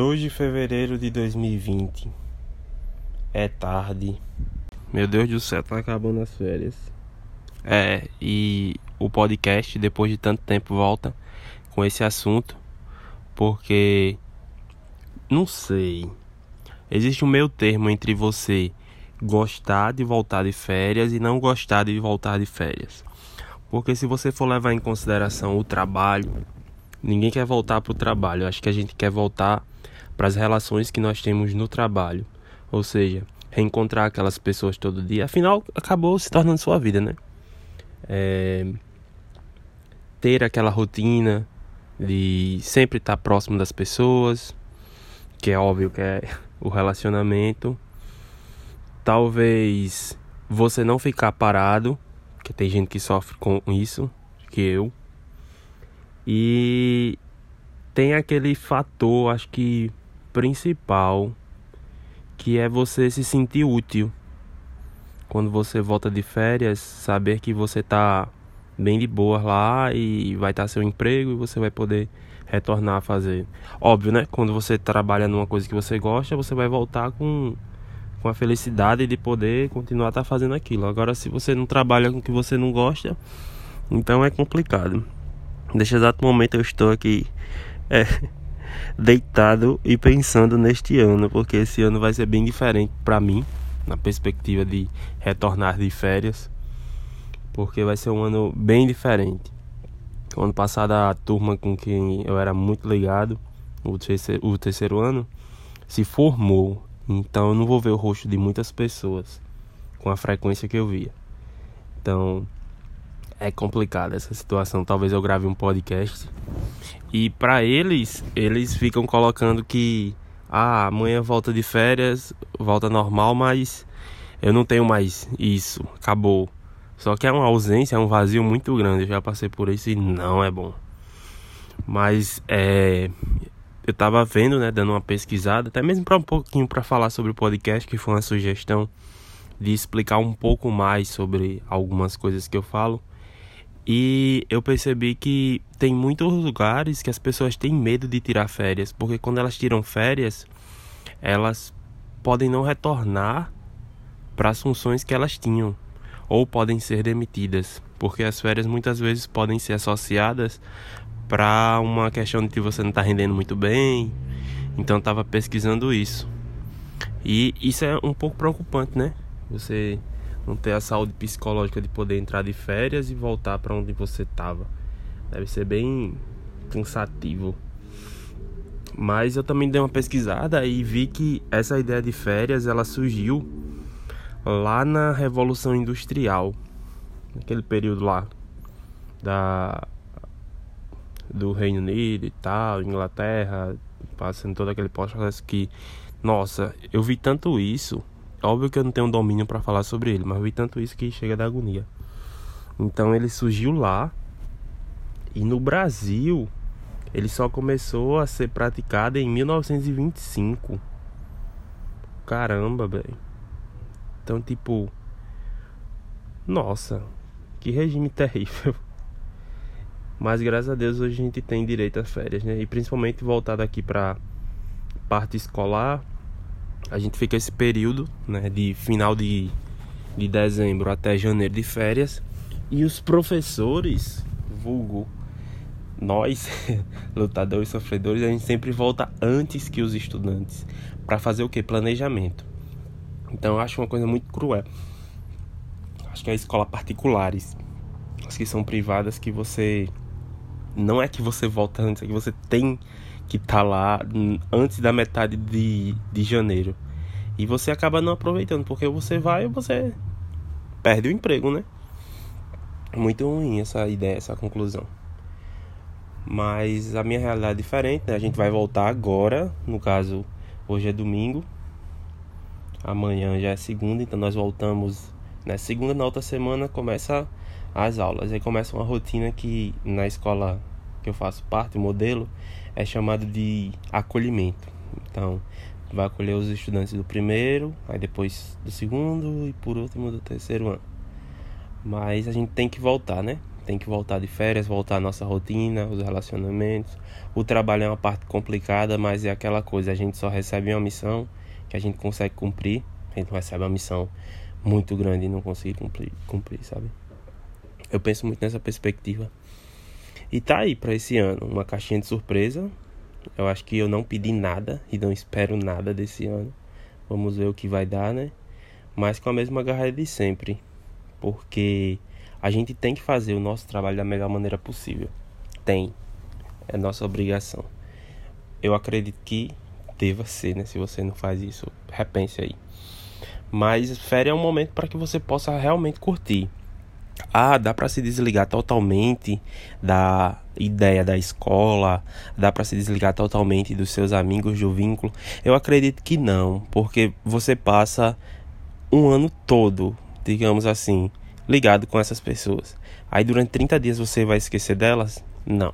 2 de fevereiro de 2020. É tarde. Meu Deus do céu, tá acabando as férias. É, e o podcast, depois de tanto tempo, volta com esse assunto. Porque. Não sei. Existe um meio termo entre você gostar de voltar de férias e não gostar de voltar de férias. Porque se você for levar em consideração o trabalho, ninguém quer voltar para o trabalho. Acho que a gente quer voltar para as relações que nós temos no trabalho. Ou seja, reencontrar aquelas pessoas todo dia. Afinal, acabou se tornando sua vida, né? É... Ter aquela rotina de sempre estar próximo das pessoas, que é óbvio que é o relacionamento. Talvez você não ficar parado, que tem gente que sofre com isso, que eu. E tem aquele fator, acho que principal, que é você se sentir útil. Quando você volta de férias, saber que você tá bem de boa lá e vai estar tá seu emprego e você vai poder retornar a fazer. Óbvio, né? Quando você trabalha numa coisa que você gosta, você vai voltar com, com a felicidade de poder continuar tá fazendo aquilo. Agora, se você não trabalha com o que você não gosta, então é complicado. Neste exato momento eu estou aqui é, deitado e pensando neste ano, porque esse ano vai ser bem diferente para mim, na perspectiva de retornar de férias, porque vai ser um ano bem diferente. O ano passado a turma com quem eu era muito ligado, o terceiro, o terceiro ano, se formou. Então eu não vou ver o rosto de muitas pessoas com a frequência que eu via. Então é complicada essa situação. Talvez eu grave um podcast. E para eles, eles ficam colocando que ah, amanhã volta de férias, volta normal, mas eu não tenho mais isso, acabou. Só que é uma ausência, é um vazio muito grande. Eu já passei por isso e não é bom. Mas é, eu tava vendo, né, dando uma pesquisada, até mesmo para um pouquinho para falar sobre o podcast, que foi uma sugestão de explicar um pouco mais sobre algumas coisas que eu falo. E eu percebi que tem muitos lugares que as pessoas têm medo de tirar férias, porque quando elas tiram férias, elas podem não retornar para as funções que elas tinham ou podem ser demitidas, porque as férias muitas vezes podem ser associadas para uma questão de que você não está rendendo muito bem. Então estava pesquisando isso. E isso é um pouco preocupante, né? Você não ter a saúde psicológica de poder entrar de férias e voltar para onde você estava. Deve ser bem cansativo. Mas eu também dei uma pesquisada e vi que essa ideia de férias ela surgiu lá na Revolução Industrial, naquele período lá da do Reino Unido e tal, Inglaterra, passando todo aquele processo que, nossa, eu vi tanto isso. Óbvio que eu não tenho domínio para falar sobre ele, mas eu vi tanto isso que chega da agonia. Então ele surgiu lá e no Brasil ele só começou a ser praticado em 1925. Caramba, velho. Então, tipo. Nossa, que regime terrível. Mas graças a Deus hoje a gente tem direito a férias, né? E principalmente voltado aqui pra parte escolar. A gente fica esse período, né? De final de, de dezembro até janeiro de férias. E os professores, vulgo, nós, lutadores sofredores, a gente sempre volta antes que os estudantes. para fazer o que? Planejamento. Então eu acho uma coisa muito cruel. Acho que é a escola particulares, as que são privadas, que você. Não é que você volta antes, é que você tem que tá lá antes da metade de, de janeiro. E você acaba não aproveitando, porque você vai e você perde o emprego, né? Muito ruim essa ideia, essa conclusão. Mas a minha realidade é diferente, né? A gente vai voltar agora, no caso, hoje é domingo, Amanhã já é segunda, então nós voltamos na né? segunda, na outra semana começa as aulas. Aí começa uma rotina que na escola que eu faço parte, modelo, é chamado de acolhimento. Então, vai acolher os estudantes do primeiro, aí depois do segundo e por último do terceiro ano. Mas a gente tem que voltar, né? tem que voltar de férias, voltar à nossa rotina, os relacionamentos. O trabalho é uma parte complicada, mas é aquela coisa, a gente só recebe uma missão que a gente consegue cumprir. A gente recebe uma missão muito grande e não consegue cumprir, cumprir, sabe? Eu penso muito nessa perspectiva. E tá aí para esse ano, uma caixinha de surpresa. Eu acho que eu não pedi nada e não espero nada desse ano. Vamos ver o que vai dar, né? Mas com a mesma garra de sempre. Porque a gente tem que fazer o nosso trabalho da melhor maneira possível. Tem. É nossa obrigação. Eu acredito que deva ser, né? Se você não faz isso, repense aí. Mas férias é um momento para que você possa realmente curtir. Ah, dá para se desligar totalmente da ideia da escola, dá para se desligar totalmente dos seus amigos do vínculo. Eu acredito que não, porque você passa um ano todo, digamos assim, ligado com essas pessoas. Aí durante 30 dias você vai esquecer delas? Não.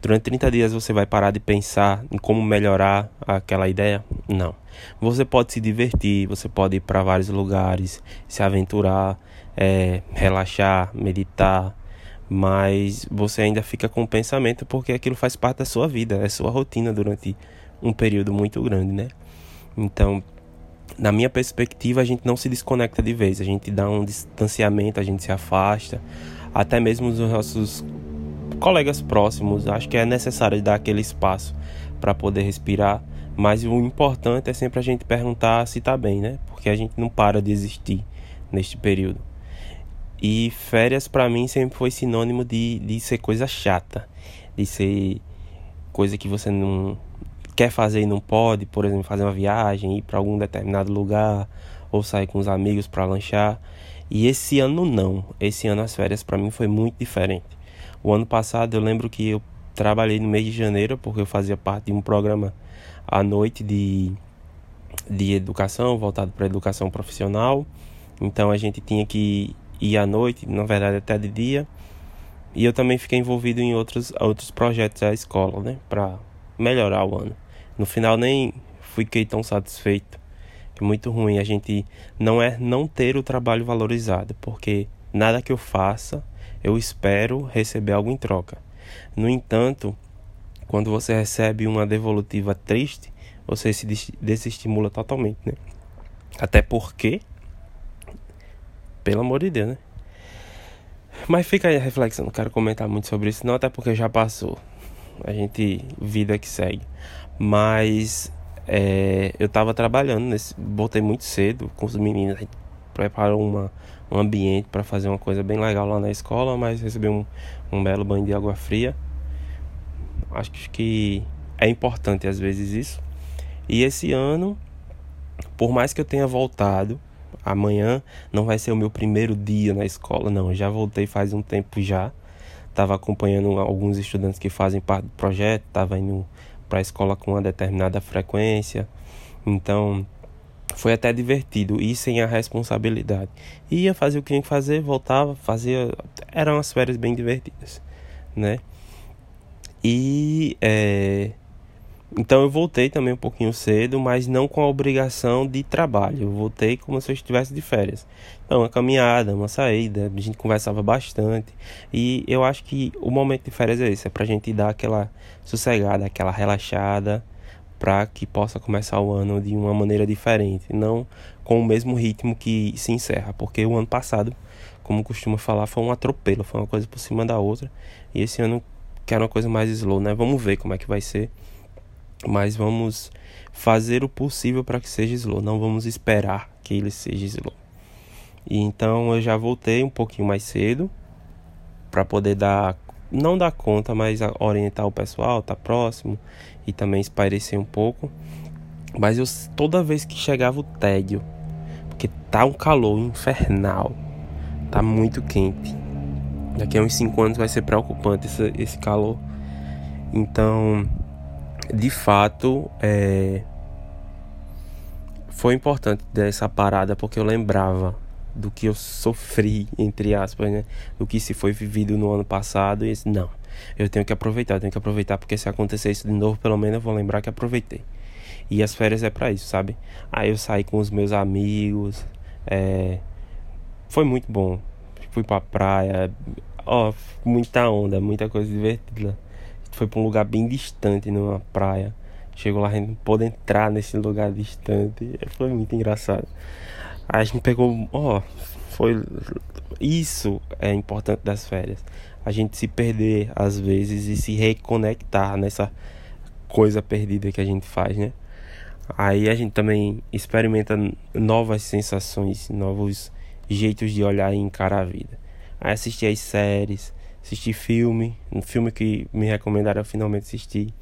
Durante 30 dias você vai parar de pensar em como melhorar aquela ideia? Não. Você pode se divertir, você pode ir para vários lugares, se aventurar, é, relaxar, meditar, mas você ainda fica com o pensamento porque aquilo faz parte da sua vida, é sua rotina durante um período muito grande, né? Então, na minha perspectiva, a gente não se desconecta de vez, a gente dá um distanciamento, a gente se afasta, até mesmo os nossos colegas próximos, acho que é necessário dar aquele espaço para poder respirar, mas o importante é sempre a gente perguntar se está bem, né? Porque a gente não para de existir neste período. E férias para mim sempre foi sinônimo de, de ser coisa chata, de ser coisa que você não quer fazer e não pode, por exemplo, fazer uma viagem, ir para algum determinado lugar ou sair com os amigos para lanchar. E esse ano não. Esse ano as férias para mim foi muito diferente. O ano passado eu lembro que eu trabalhei no mês de janeiro porque eu fazia parte de um programa à noite de, de educação, voltado para educação profissional. Então a gente tinha que ir à noite, na verdade até de dia. E eu também fiquei envolvido em outros, outros projetos da escola, né, para melhorar o ano. No final nem fiquei tão satisfeito. É muito ruim a gente não é não ter o trabalho valorizado, porque nada que eu faça eu espero receber algo em troca. No entanto, quando você recebe uma devolutiva triste, você se desestimula totalmente, né? Até porque, pelo amor de Deus, né? Mas fica aí a reflexão, não quero comentar muito sobre isso, não, até porque já passou. A gente, vida que segue. Mas é, eu tava trabalhando, nesse, botei muito cedo com os meninos, a gente preparou uma, um ambiente para fazer uma coisa bem legal lá na escola, mas recebi um, um belo banho de água fria. Acho que é importante às vezes isso. E esse ano, por mais que eu tenha voltado, amanhã não vai ser o meu primeiro dia na escola, não. Eu já voltei faz um tempo já. Estava acompanhando alguns estudantes que fazem parte do projeto, estava indo para a escola com uma determinada frequência. Então, foi até divertido e sem a responsabilidade. Ia fazer o que tinha que fazer, voltava, fazia. Eram umas férias bem divertidas, né? E. É... Então eu voltei também um pouquinho cedo, mas não com a obrigação de trabalho. Eu voltei como se eu estivesse de férias. Então, uma caminhada, uma saída, a gente conversava bastante. E eu acho que o momento de férias é esse, é pra gente dar aquela sossegada, aquela relaxada para que possa começar o ano de uma maneira diferente, não com o mesmo ritmo que se encerra, porque o ano passado, como costuma falar, foi um atropelo, foi uma coisa por cima da outra, e esse ano quer uma coisa mais slow, né? Vamos ver como é que vai ser, mas vamos fazer o possível para que seja slow, não vamos esperar que ele seja slow. E então eu já voltei um pouquinho mais cedo para poder dar não dar conta, mas orientar o pessoal, tá próximo e também espairecer um pouco. Mas eu toda vez que chegava o tédio, porque tá um calor infernal, tá muito quente. Daqui a uns 5 anos vai ser preocupante esse, esse calor. Então, de fato, é, foi importante dessa parada porque eu lembrava do que eu sofri, entre aspas, né? Do que se foi vivido no ano passado. E não, eu tenho que aproveitar, eu tenho que aproveitar, porque se acontecer isso de novo, pelo menos eu vou lembrar que aproveitei. E as férias é para isso, sabe? Aí eu saí com os meus amigos, é... foi muito bom. Fui pra praia, Ó, muita onda, muita coisa divertida. Foi pra um lugar bem distante, numa praia. Chegou lá, a gente não pôde entrar nesse lugar distante. Foi muito engraçado. Aí a gente pegou, ó, foi isso é importante das férias. A gente se perder às vezes e se reconectar nessa coisa perdida que a gente faz, né? Aí a gente também experimenta novas sensações, novos jeitos de olhar e encarar a vida. Aí assisti as séries, assisti filme, um filme que me recomendaram eu finalmente assistir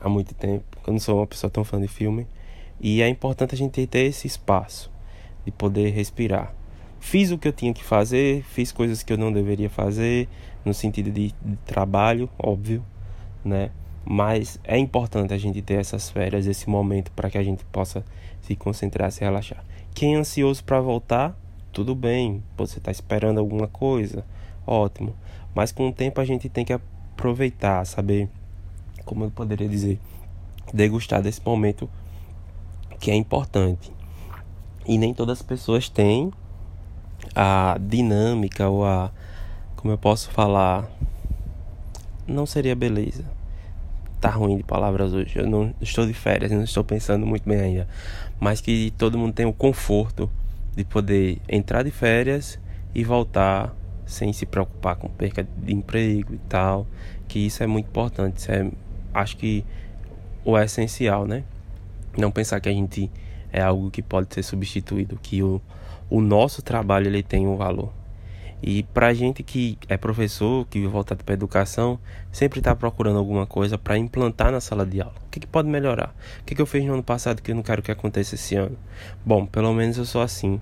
há muito tempo. Eu não sou uma pessoa tão fã de filme. E é importante a gente ter esse espaço de poder respirar. Fiz o que eu tinha que fazer, fiz coisas que eu não deveria fazer, no sentido de, de trabalho, óbvio, né? Mas é importante a gente ter essas férias, esse momento para que a gente possa se concentrar, se relaxar. Quem é ansioso para voltar, tudo bem. Você está esperando alguma coisa, ótimo. Mas com o tempo a gente tem que aproveitar, saber, como eu poderia dizer, degustar desse momento que é importante. E nem todas as pessoas têm a dinâmica ou a, como eu posso falar, não seria beleza tá ruim de palavras hoje. Eu não estou de férias, não estou pensando muito bem ainda. Mas que todo mundo tenha o conforto de poder entrar de férias e voltar sem se preocupar com perca de emprego e tal. Que isso é muito importante. Isso é, acho que o essencial, né? Não pensar que a gente é algo que pode ser substituído, que o, o nosso trabalho ele tem um valor. E para gente que é professor, que voltado para educação, sempre está procurando alguma coisa para implantar na sala de aula. O que, que pode melhorar? O que, que eu fiz no ano passado que eu não quero que aconteça esse ano? Bom, pelo menos eu sou assim.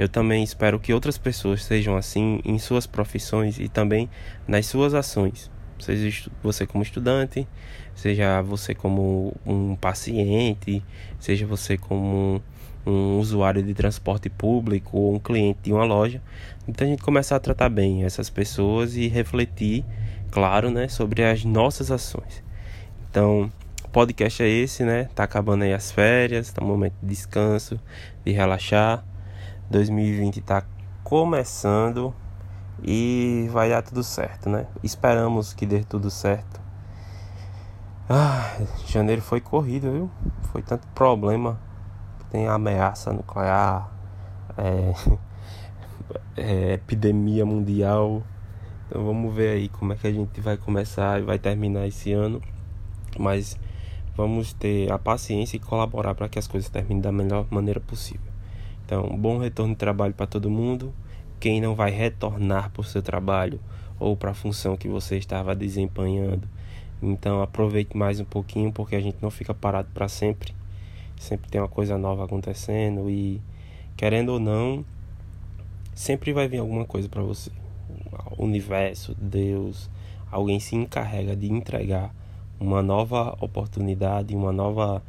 Eu também espero que outras pessoas sejam assim em suas profissões e também nas suas ações. Seja você como estudante, seja você como um paciente, seja você como um usuário de transporte público ou um cliente de uma loja. Então a gente começar a tratar bem essas pessoas e refletir, claro, né, sobre as nossas ações. Então, o podcast é esse, né? Tá acabando aí as férias, tá um momento de descanso, de relaxar. 2020 tá começando e vai dar tudo certo, né? Esperamos que dê tudo certo. Ah, janeiro foi corrido, viu? Foi tanto problema tem ameaça nuclear, é, é, epidemia mundial. Então vamos ver aí como é que a gente vai começar e vai terminar esse ano. Mas vamos ter a paciência e colaborar para que as coisas terminem da melhor maneira possível. Então, bom retorno de trabalho para todo mundo. Quem não vai retornar para o seu trabalho ou para a função que você estava desempenhando, então aproveite mais um pouquinho porque a gente não fica parado para sempre sempre tem uma coisa nova acontecendo e querendo ou não, sempre vai vir alguma coisa para você. O universo, Deus, alguém se encarrega de entregar uma nova oportunidade, uma nova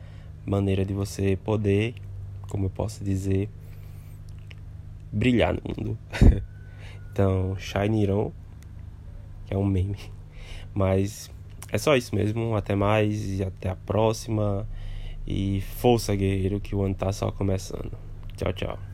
maneira de você poder, como eu posso dizer, brilhar no mundo. então, Shineron, que é um meme. Mas é só isso mesmo. Até mais e até a próxima. E força, guerreiro, que o ano tá só começando. Tchau, tchau.